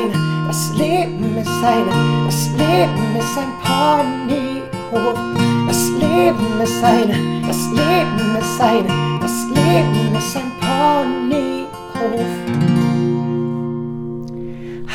eine, das Leben ist eine, das Leben ist ein Ponyhof. Das Leben ist eine, das Leben ist eine, das Leben ist ein Ponyhof.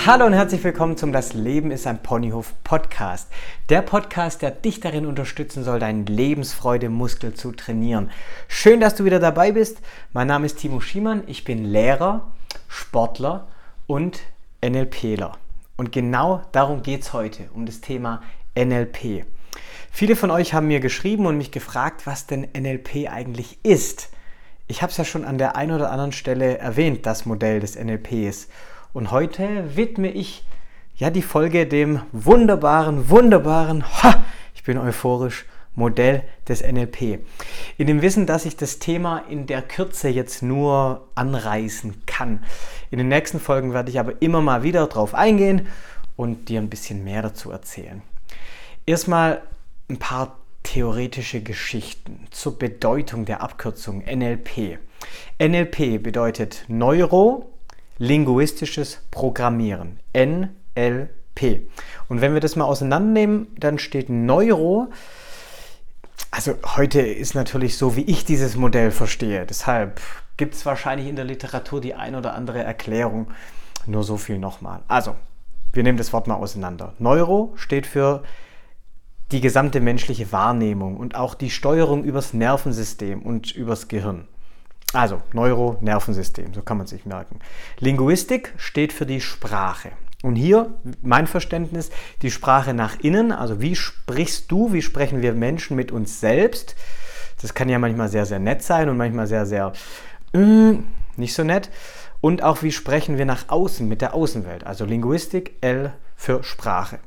Hallo und herzlich willkommen zum Das Leben ist ein Ponyhof Podcast. Der Podcast, der dich darin unterstützen soll, deinen Lebensfreude-Muskel zu trainieren. Schön, dass du wieder dabei bist. Mein Name ist Timo Schiemann. Ich bin Lehrer, Sportler und NLPler. Und genau darum geht es heute, um das Thema NLP. Viele von euch haben mir geschrieben und mich gefragt, was denn NLP eigentlich ist. Ich habe es ja schon an der einen oder anderen Stelle erwähnt, das Modell des NLPs. Und heute widme ich ja die Folge dem wunderbaren, wunderbaren, ha, ich bin euphorisch, Modell des NLP. In dem Wissen, dass ich das Thema in der Kürze jetzt nur anreißen kann. In den nächsten Folgen werde ich aber immer mal wieder darauf eingehen und dir ein bisschen mehr dazu erzählen. Erstmal ein paar theoretische Geschichten zur Bedeutung der Abkürzung NLP. NLP bedeutet Neuro linguistisches Programmieren. NLP. Und wenn wir das mal auseinandernehmen, dann steht Neuro also heute ist natürlich so, wie ich dieses Modell verstehe. Deshalb gibt es wahrscheinlich in der Literatur die ein oder andere Erklärung. Nur so viel nochmal. Also, wir nehmen das Wort mal auseinander. Neuro steht für die gesamte menschliche Wahrnehmung und auch die Steuerung übers Nervensystem und übers Gehirn. Also Neuro, Nervensystem, so kann man sich merken. Linguistik steht für die Sprache. Und hier mein Verständnis, die Sprache nach innen, also wie sprichst du, wie sprechen wir Menschen mit uns selbst. Das kann ja manchmal sehr, sehr nett sein und manchmal sehr, sehr äh, nicht so nett. Und auch wie sprechen wir nach außen mit der Außenwelt. Also Linguistik, L für Sprache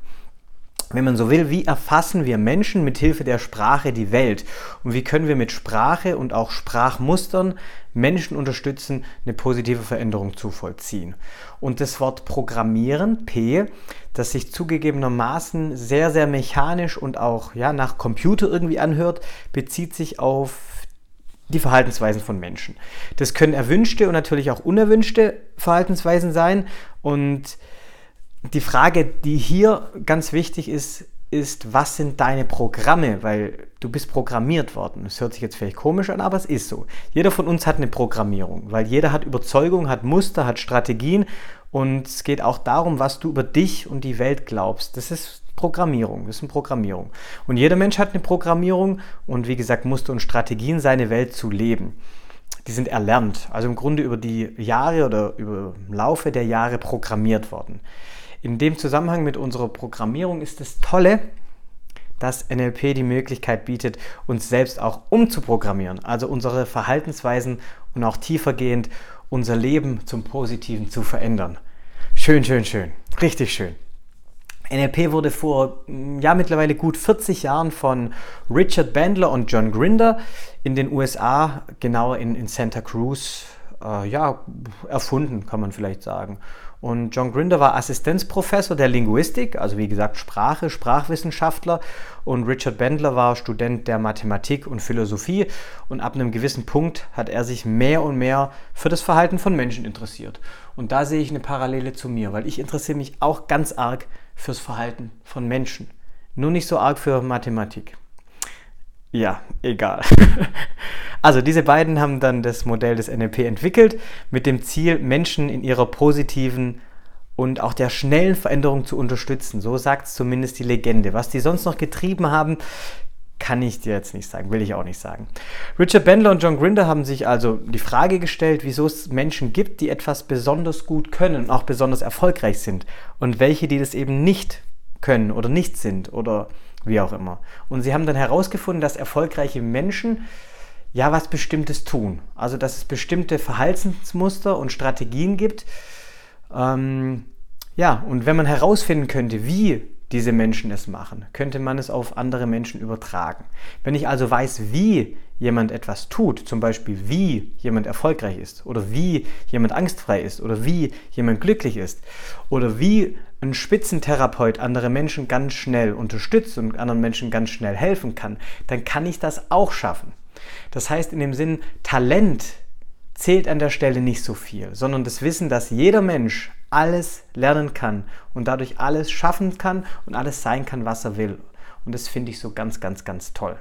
wenn man so will, wie erfassen wir Menschen mit Hilfe der Sprache die Welt und wie können wir mit Sprache und auch Sprachmustern Menschen unterstützen, eine positive Veränderung zu vollziehen. Und das Wort Programmieren, P, das sich zugegebenermaßen sehr, sehr mechanisch und auch ja, nach Computer irgendwie anhört, bezieht sich auf die Verhaltensweisen von Menschen. Das können erwünschte und natürlich auch unerwünschte Verhaltensweisen sein und die Frage, die hier ganz wichtig ist, ist, was sind deine Programme? Weil du bist programmiert worden. Das hört sich jetzt vielleicht komisch an, aber es ist so. Jeder von uns hat eine Programmierung, weil jeder hat Überzeugung, hat Muster, hat Strategien und es geht auch darum, was du über dich und die Welt glaubst. Das ist Programmierung, das ist eine Programmierung. Und jeder Mensch hat eine Programmierung und wie gesagt Muster und Strategien, seine Welt zu leben. Die sind erlernt, also im Grunde über die Jahre oder über Laufe der Jahre programmiert worden. In dem Zusammenhang mit unserer Programmierung ist das Tolle, dass NLP die Möglichkeit bietet, uns selbst auch umzuprogrammieren, also unsere Verhaltensweisen und auch tiefergehend unser Leben zum Positiven zu verändern. Schön, schön, schön, richtig schön. NLP wurde vor mm, ja mittlerweile gut 40 Jahren von Richard Bandler und John Grinder in den USA, genauer in, in Santa Cruz, äh, ja, erfunden, kann man vielleicht sagen. Und John Grinder war Assistenzprofessor der Linguistik, also wie gesagt Sprache, Sprachwissenschaftler. Und Richard Bendler war Student der Mathematik und Philosophie. Und ab einem gewissen Punkt hat er sich mehr und mehr für das Verhalten von Menschen interessiert. Und da sehe ich eine Parallele zu mir, weil ich interessiere mich auch ganz arg fürs Verhalten von Menschen. Nur nicht so arg für Mathematik. Ja, egal. Also diese beiden haben dann das Modell des NLP entwickelt mit dem Ziel, Menschen in ihrer positiven und auch der schnellen Veränderung zu unterstützen. So sagt es zumindest die Legende. Was die sonst noch getrieben haben, kann ich dir jetzt nicht sagen, will ich auch nicht sagen. Richard Bandler und John Grinder haben sich also die Frage gestellt, wieso es Menschen gibt, die etwas besonders gut können und auch besonders erfolgreich sind und welche, die das eben nicht können oder nicht sind oder wie auch immer. Und sie haben dann herausgefunden, dass erfolgreiche Menschen ja was Bestimmtes tun. Also dass es bestimmte Verhaltensmuster und Strategien gibt. Ähm, ja, und wenn man herausfinden könnte, wie diese Menschen es machen, könnte man es auf andere Menschen übertragen. Wenn ich also weiß, wie jemand etwas tut, zum Beispiel wie jemand erfolgreich ist oder wie jemand angstfrei ist oder wie jemand glücklich ist oder wie ein Spitzentherapeut andere Menschen ganz schnell unterstützt und anderen Menschen ganz schnell helfen kann, dann kann ich das auch schaffen. Das heißt in dem Sinn, Talent zählt an der Stelle nicht so viel, sondern das Wissen, dass jeder Mensch alles lernen kann und dadurch alles schaffen kann und alles sein kann, was er will. Und das finde ich so ganz, ganz, ganz toll.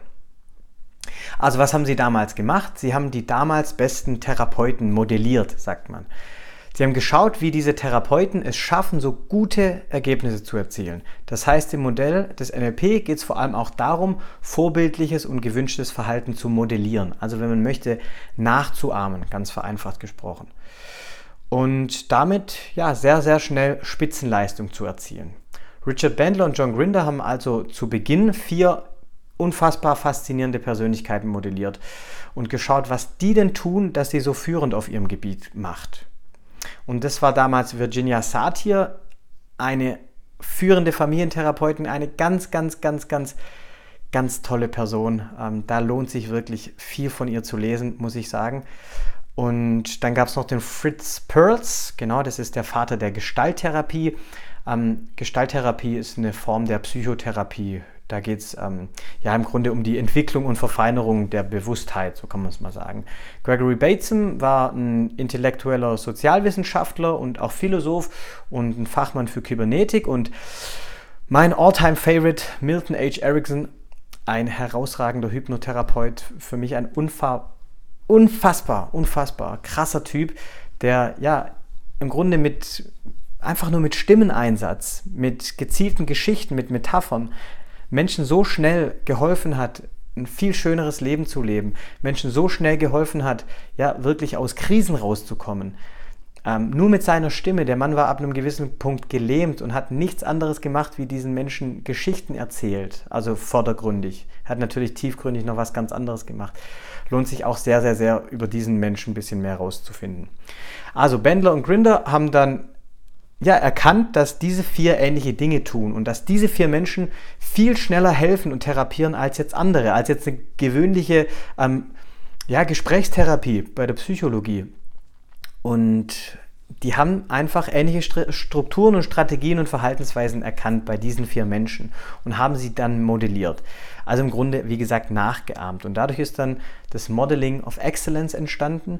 Also was haben sie damals gemacht? Sie haben die damals besten Therapeuten modelliert, sagt man. Sie haben geschaut, wie diese Therapeuten es schaffen, so gute Ergebnisse zu erzielen. Das heißt, im Modell des NLP geht es vor allem auch darum, vorbildliches und gewünschtes Verhalten zu modellieren. Also wenn man möchte, nachzuahmen, ganz vereinfacht gesprochen. Und damit ja sehr, sehr schnell Spitzenleistung zu erzielen. Richard Bandler und John Grinder haben also zu Beginn vier unfassbar faszinierende Persönlichkeiten modelliert und geschaut, was die denn tun, dass sie so führend auf ihrem Gebiet macht. Und das war damals Virginia Satir, eine führende Familientherapeutin, eine ganz, ganz, ganz, ganz, ganz tolle Person. Ähm, da lohnt sich wirklich viel von ihr zu lesen, muss ich sagen. Und dann gab es noch den Fritz Perls, genau, das ist der Vater der Gestalttherapie. Ähm, Gestalttherapie ist eine Form der Psychotherapie. Da geht es ähm, ja im Grunde um die Entwicklung und Verfeinerung der Bewusstheit, so kann man es mal sagen. Gregory Bateson war ein intellektueller Sozialwissenschaftler und auch Philosoph und ein Fachmann für Kybernetik. Und mein Alltime favorite Milton H. Erickson, ein herausragender Hypnotherapeut, für mich ein unfassbar, unfassbar, unfassbar krasser Typ, der ja im Grunde mit einfach nur mit Stimmeneinsatz, mit gezielten Geschichten, mit Metaphern Menschen so schnell geholfen hat, ein viel schöneres Leben zu leben, Menschen so schnell geholfen hat, ja, wirklich aus Krisen rauszukommen. Ähm, nur mit seiner Stimme, der Mann war ab einem gewissen Punkt gelähmt und hat nichts anderes gemacht, wie diesen Menschen Geschichten erzählt, also vordergründig. Er hat natürlich tiefgründig noch was ganz anderes gemacht. Lohnt sich auch sehr, sehr, sehr über diesen Menschen ein bisschen mehr rauszufinden. Also Bendler und Grinder haben dann ja, erkannt, dass diese vier ähnliche Dinge tun und dass diese vier Menschen viel schneller helfen und therapieren als jetzt andere, als jetzt eine gewöhnliche ähm, ja, Gesprächstherapie bei der Psychologie. Und die haben einfach ähnliche Strukturen und Strategien und Verhaltensweisen erkannt bei diesen vier Menschen und haben sie dann modelliert. Also im Grunde, wie gesagt, nachgeahmt. Und dadurch ist dann das Modeling of Excellence entstanden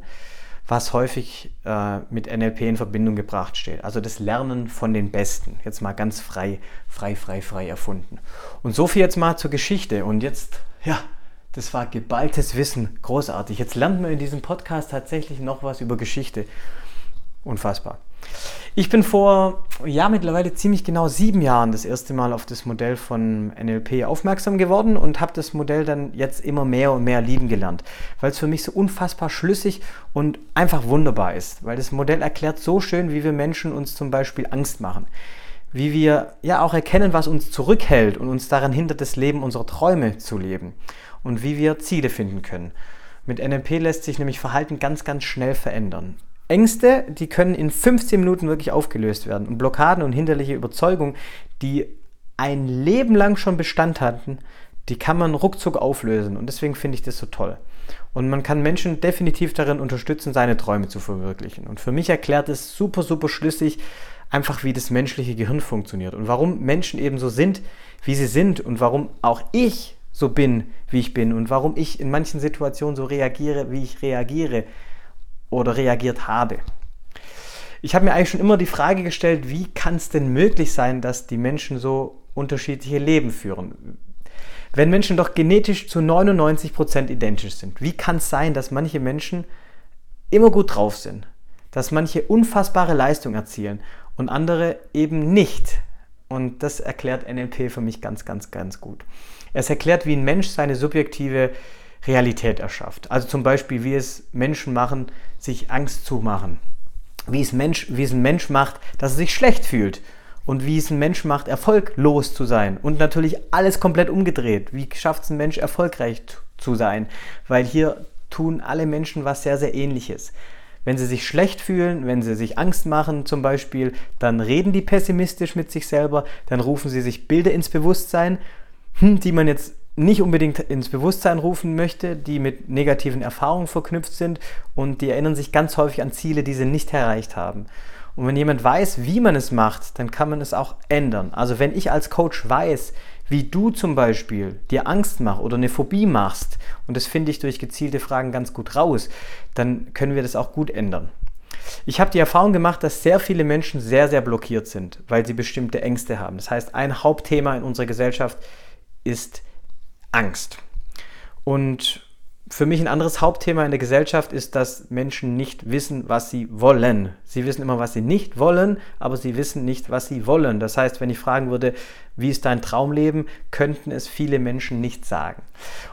was häufig äh, mit NLP in Verbindung gebracht steht. Also das Lernen von den Besten. Jetzt mal ganz frei, frei, frei, frei erfunden. Und so viel jetzt mal zur Geschichte. Und jetzt, ja, das war geballtes Wissen. Großartig. Jetzt lernt man in diesem Podcast tatsächlich noch was über Geschichte. Unfassbar. Ich bin vor, ja, mittlerweile ziemlich genau sieben Jahren das erste Mal auf das Modell von NLP aufmerksam geworden und habe das Modell dann jetzt immer mehr und mehr lieben gelernt, weil es für mich so unfassbar schlüssig und einfach wunderbar ist, weil das Modell erklärt so schön, wie wir Menschen uns zum Beispiel Angst machen, wie wir ja auch erkennen, was uns zurückhält und uns daran hindert, das Leben unserer Träume zu leben und wie wir Ziele finden können. Mit NLP lässt sich nämlich Verhalten ganz, ganz schnell verändern. Ängste, die können in 15 Minuten wirklich aufgelöst werden. Und Blockaden und hinderliche Überzeugungen, die ein Leben lang schon Bestand hatten, die kann man ruckzuck auflösen. Und deswegen finde ich das so toll. Und man kann Menschen definitiv darin unterstützen, seine Träume zu verwirklichen. Und für mich erklärt es super, super schlüssig, einfach wie das menschliche Gehirn funktioniert und warum Menschen eben so sind, wie sie sind und warum auch ich so bin, wie ich bin und warum ich in manchen Situationen so reagiere, wie ich reagiere oder reagiert habe. Ich habe mir eigentlich schon immer die Frage gestellt, wie kann es denn möglich sein, dass die Menschen so unterschiedliche Leben führen? Wenn Menschen doch genetisch zu 99 Prozent identisch sind, wie kann es sein, dass manche Menschen immer gut drauf sind, dass manche unfassbare Leistung erzielen und andere eben nicht? Und das erklärt NLP für mich ganz, ganz, ganz gut. Es erklärt, wie ein Mensch seine subjektive Realität erschafft. Also zum Beispiel, wie es Menschen machen, sich Angst zu machen. Wie es, Mensch, wie es ein Mensch macht, dass er sich schlecht fühlt. Und wie es ein Mensch macht, erfolglos zu sein. Und natürlich alles komplett umgedreht. Wie schafft es ein Mensch, erfolgreich zu sein? Weil hier tun alle Menschen was sehr, sehr ähnliches. Wenn sie sich schlecht fühlen, wenn sie sich Angst machen zum Beispiel, dann reden die pessimistisch mit sich selber, dann rufen sie sich Bilder ins Bewusstsein, hm, die man jetzt nicht unbedingt ins Bewusstsein rufen möchte, die mit negativen Erfahrungen verknüpft sind und die erinnern sich ganz häufig an Ziele, die sie nicht erreicht haben. Und wenn jemand weiß, wie man es macht, dann kann man es auch ändern. Also wenn ich als Coach weiß, wie du zum Beispiel dir Angst machst oder eine Phobie machst, und das finde ich durch gezielte Fragen ganz gut raus, dann können wir das auch gut ändern. Ich habe die Erfahrung gemacht, dass sehr viele Menschen sehr, sehr blockiert sind, weil sie bestimmte Ängste haben. Das heißt, ein Hauptthema in unserer Gesellschaft ist Angst. Und für mich ein anderes Hauptthema in der Gesellschaft ist, dass Menschen nicht wissen, was sie wollen. Sie wissen immer, was sie nicht wollen, aber sie wissen nicht, was sie wollen. Das heißt, wenn ich fragen würde, wie ist dein Traumleben, könnten es viele Menschen nicht sagen.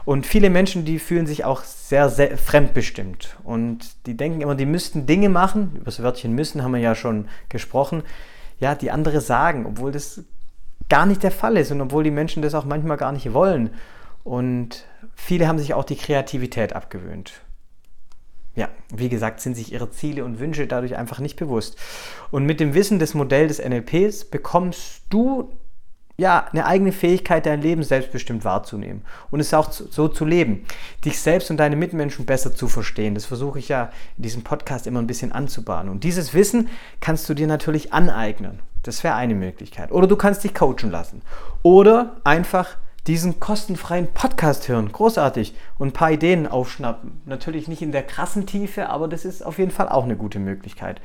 Und viele Menschen, die fühlen sich auch sehr, sehr fremdbestimmt. Und die denken immer, die müssten Dinge machen, über das Wörtchen müssen haben wir ja schon gesprochen, ja, die andere sagen, obwohl das gar nicht der Fall ist und obwohl die Menschen das auch manchmal gar nicht wollen. Und viele haben sich auch die Kreativität abgewöhnt. Ja, wie gesagt, sind sich ihre Ziele und Wünsche dadurch einfach nicht bewusst. Und mit dem Wissen des Modells des NLPs bekommst du ja eine eigene Fähigkeit, dein Leben selbstbestimmt wahrzunehmen und es auch so zu leben, dich selbst und deine Mitmenschen besser zu verstehen. Das versuche ich ja in diesem Podcast immer ein bisschen anzubahnen. Und dieses Wissen kannst du dir natürlich aneignen. Das wäre eine Möglichkeit. Oder du kannst dich coachen lassen. Oder einfach diesen kostenfreien Podcast hören. Großartig. Und ein paar Ideen aufschnappen. Natürlich nicht in der krassen Tiefe, aber das ist auf jeden Fall auch eine gute Möglichkeit.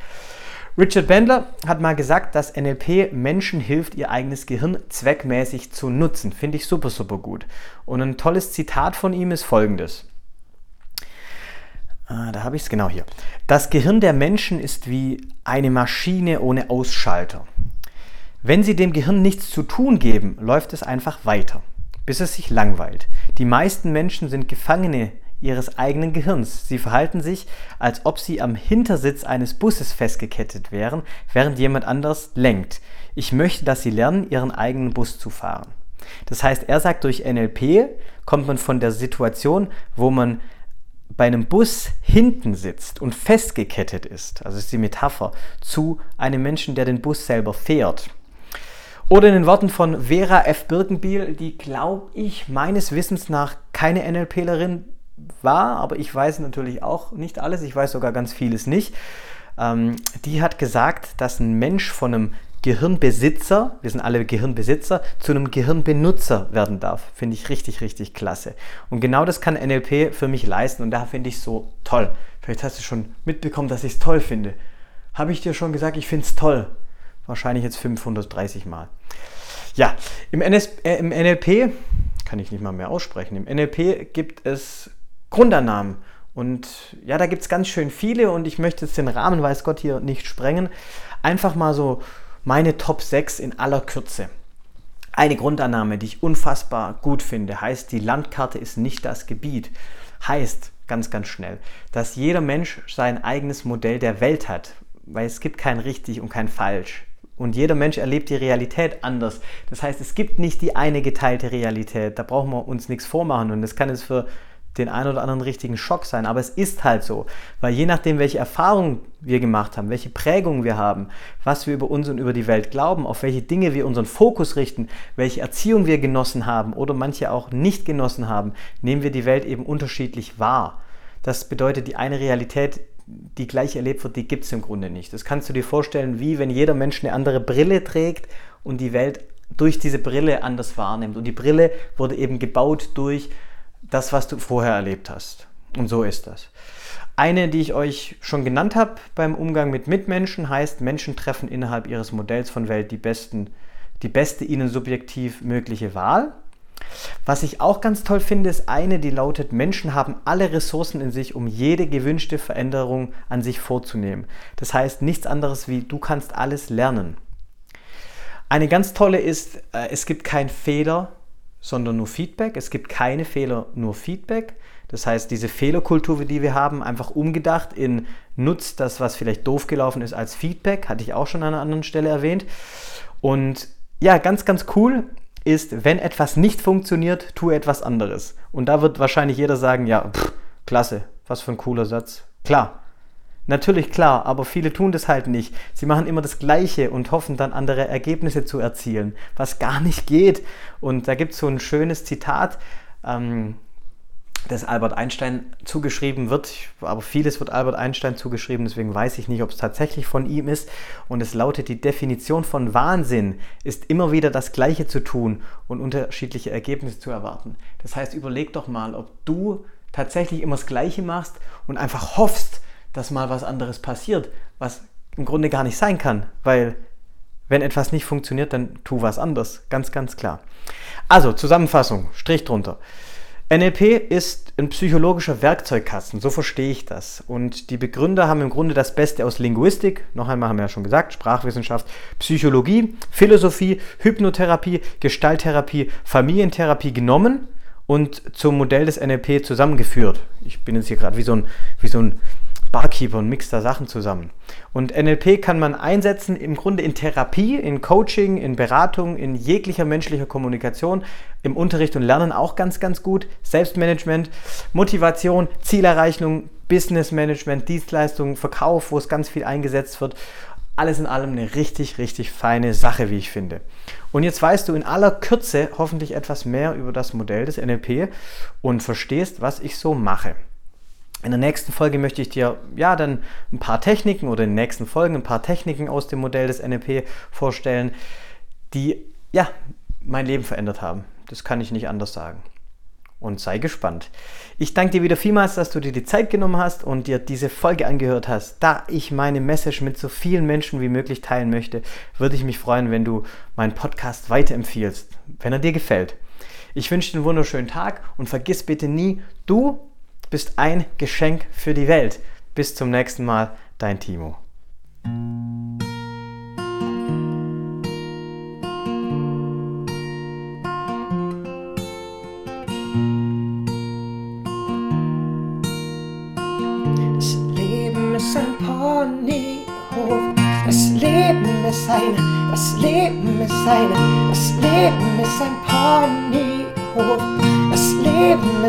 Richard Bandler hat mal gesagt, dass NLP Menschen hilft, ihr eigenes Gehirn zweckmäßig zu nutzen. Finde ich super, super gut. Und ein tolles Zitat von ihm ist folgendes. Ah, da habe ich es genau hier. Das Gehirn der Menschen ist wie eine Maschine ohne Ausschalter. Wenn Sie dem Gehirn nichts zu tun geben, läuft es einfach weiter bis es sich langweilt. Die meisten Menschen sind Gefangene ihres eigenen Gehirns. Sie verhalten sich, als ob sie am Hintersitz eines Busses festgekettet wären, während jemand anders lenkt. Ich möchte, dass sie lernen, ihren eigenen Bus zu fahren. Das heißt, er sagt, durch NLP kommt man von der Situation, wo man bei einem Bus hinten sitzt und festgekettet ist, also ist die Metapher, zu einem Menschen, der den Bus selber fährt. Oder in den Worten von Vera F. Birkenbiel, die, glaube ich, meines Wissens nach keine NLPlerin war, aber ich weiß natürlich auch nicht alles, ich weiß sogar ganz vieles nicht. Ähm, die hat gesagt, dass ein Mensch von einem Gehirnbesitzer, wir sind alle Gehirnbesitzer, zu einem Gehirnbenutzer werden darf. Finde ich richtig, richtig klasse. Und genau das kann NLP für mich leisten und da finde ich es so toll. Vielleicht hast du schon mitbekommen, dass ich es toll finde. Habe ich dir schon gesagt, ich finde es toll. Wahrscheinlich jetzt 530 Mal. Ja, im, NS, äh, im NLP, kann ich nicht mal mehr aussprechen, im NLP gibt es Grundannahmen. Und ja, da gibt es ganz schön viele und ich möchte jetzt den Rahmen, weiß Gott, hier nicht sprengen. Einfach mal so meine Top 6 in aller Kürze. Eine Grundannahme, die ich unfassbar gut finde, heißt, die Landkarte ist nicht das Gebiet. Heißt, ganz, ganz schnell, dass jeder Mensch sein eigenes Modell der Welt hat, weil es gibt kein richtig und kein falsch. Und jeder Mensch erlebt die Realität anders. Das heißt, es gibt nicht die eine geteilte Realität. Da brauchen wir uns nichts vormachen. Und das kann es für den einen oder anderen richtigen Schock sein. Aber es ist halt so. Weil je nachdem, welche Erfahrungen wir gemacht haben, welche Prägungen wir haben, was wir über uns und über die Welt glauben, auf welche Dinge wir unseren Fokus richten, welche Erziehung wir genossen haben oder manche auch nicht genossen haben, nehmen wir die Welt eben unterschiedlich wahr. Das bedeutet, die eine Realität die gleich erlebt wird, die gibt es im Grunde nicht. Das kannst du dir vorstellen, wie wenn jeder Mensch eine andere Brille trägt und die Welt durch diese Brille anders wahrnimmt. Und die Brille wurde eben gebaut durch das, was du vorher erlebt hast. Und so ist das. Eine, die ich euch schon genannt habe beim Umgang mit Mitmenschen, heißt, Menschen treffen innerhalb ihres Modells von Welt die, besten, die beste ihnen subjektiv mögliche Wahl. Was ich auch ganz toll finde, ist eine, die lautet, Menschen haben alle Ressourcen in sich, um jede gewünschte Veränderung an sich vorzunehmen. Das heißt nichts anderes wie, du kannst alles lernen. Eine ganz tolle ist, äh, es gibt kein Fehler, sondern nur Feedback. Es gibt keine Fehler, nur Feedback. Das heißt, diese Fehlerkultur, die wir haben, einfach umgedacht in nutzt das, was vielleicht doof gelaufen ist, als Feedback. Hatte ich auch schon an einer anderen Stelle erwähnt. Und ja, ganz, ganz cool ist, wenn etwas nicht funktioniert, tue etwas anderes. Und da wird wahrscheinlich jeder sagen, ja, pff, klasse, was für ein cooler Satz. Klar, natürlich klar, aber viele tun das halt nicht. Sie machen immer das Gleiche und hoffen dann andere Ergebnisse zu erzielen, was gar nicht geht. Und da gibt es so ein schönes Zitat, ähm, das Albert Einstein zugeschrieben wird, aber vieles wird Albert Einstein zugeschrieben, deswegen weiß ich nicht, ob es tatsächlich von ihm ist. Und es lautet, die Definition von Wahnsinn ist immer wieder das Gleiche zu tun und unterschiedliche Ergebnisse zu erwarten. Das heißt, überleg doch mal, ob du tatsächlich immer das Gleiche machst und einfach hoffst, dass mal was anderes passiert, was im Grunde gar nicht sein kann, weil wenn etwas nicht funktioniert, dann tu was anderes. Ganz, ganz klar. Also, Zusammenfassung, Strich drunter. NLP ist ein psychologischer Werkzeugkasten, so verstehe ich das. Und die Begründer haben im Grunde das Beste aus Linguistik, noch einmal haben wir ja schon gesagt, Sprachwissenschaft, Psychologie, Philosophie, Hypnotherapie, Gestalttherapie, Familientherapie genommen und zum Modell des NLP zusammengeführt. Ich bin jetzt hier gerade wie so ein, wie so ein Barkeeper und mixt da Sachen zusammen. Und NLP kann man einsetzen im Grunde in Therapie, in Coaching, in Beratung, in jeglicher menschlicher Kommunikation, im Unterricht und Lernen auch ganz, ganz gut. Selbstmanagement, Motivation, Zielerreichung, Business Management, Dienstleistungen, Verkauf, wo es ganz viel eingesetzt wird. Alles in allem eine richtig, richtig feine Sache, wie ich finde. Und jetzt weißt du in aller Kürze hoffentlich etwas mehr über das Modell des NLP und verstehst, was ich so mache. In der nächsten Folge möchte ich dir ja dann ein paar Techniken oder in den nächsten Folgen ein paar Techniken aus dem Modell des NLP vorstellen, die ja mein Leben verändert haben. Das kann ich nicht anders sagen. Und sei gespannt. Ich danke dir wieder vielmals, dass du dir die Zeit genommen hast und dir diese Folge angehört hast. Da ich meine Message mit so vielen Menschen wie möglich teilen möchte, würde ich mich freuen, wenn du meinen Podcast weiterempfiehlst, wenn er dir gefällt. Ich wünsche dir einen wunderschönen Tag und vergiss bitte nie, du bist ein Geschenk für die Welt. Bis zum nächsten Mal, dein Timo. Das Leben ist ein Ponyhof. Das Leben ist eine, das Leben ist eine, das Leben ist ein Ponyhof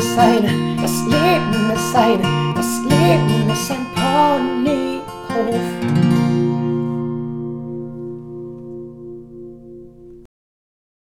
ist ein, das Leben ist ein, das Leben ist ein.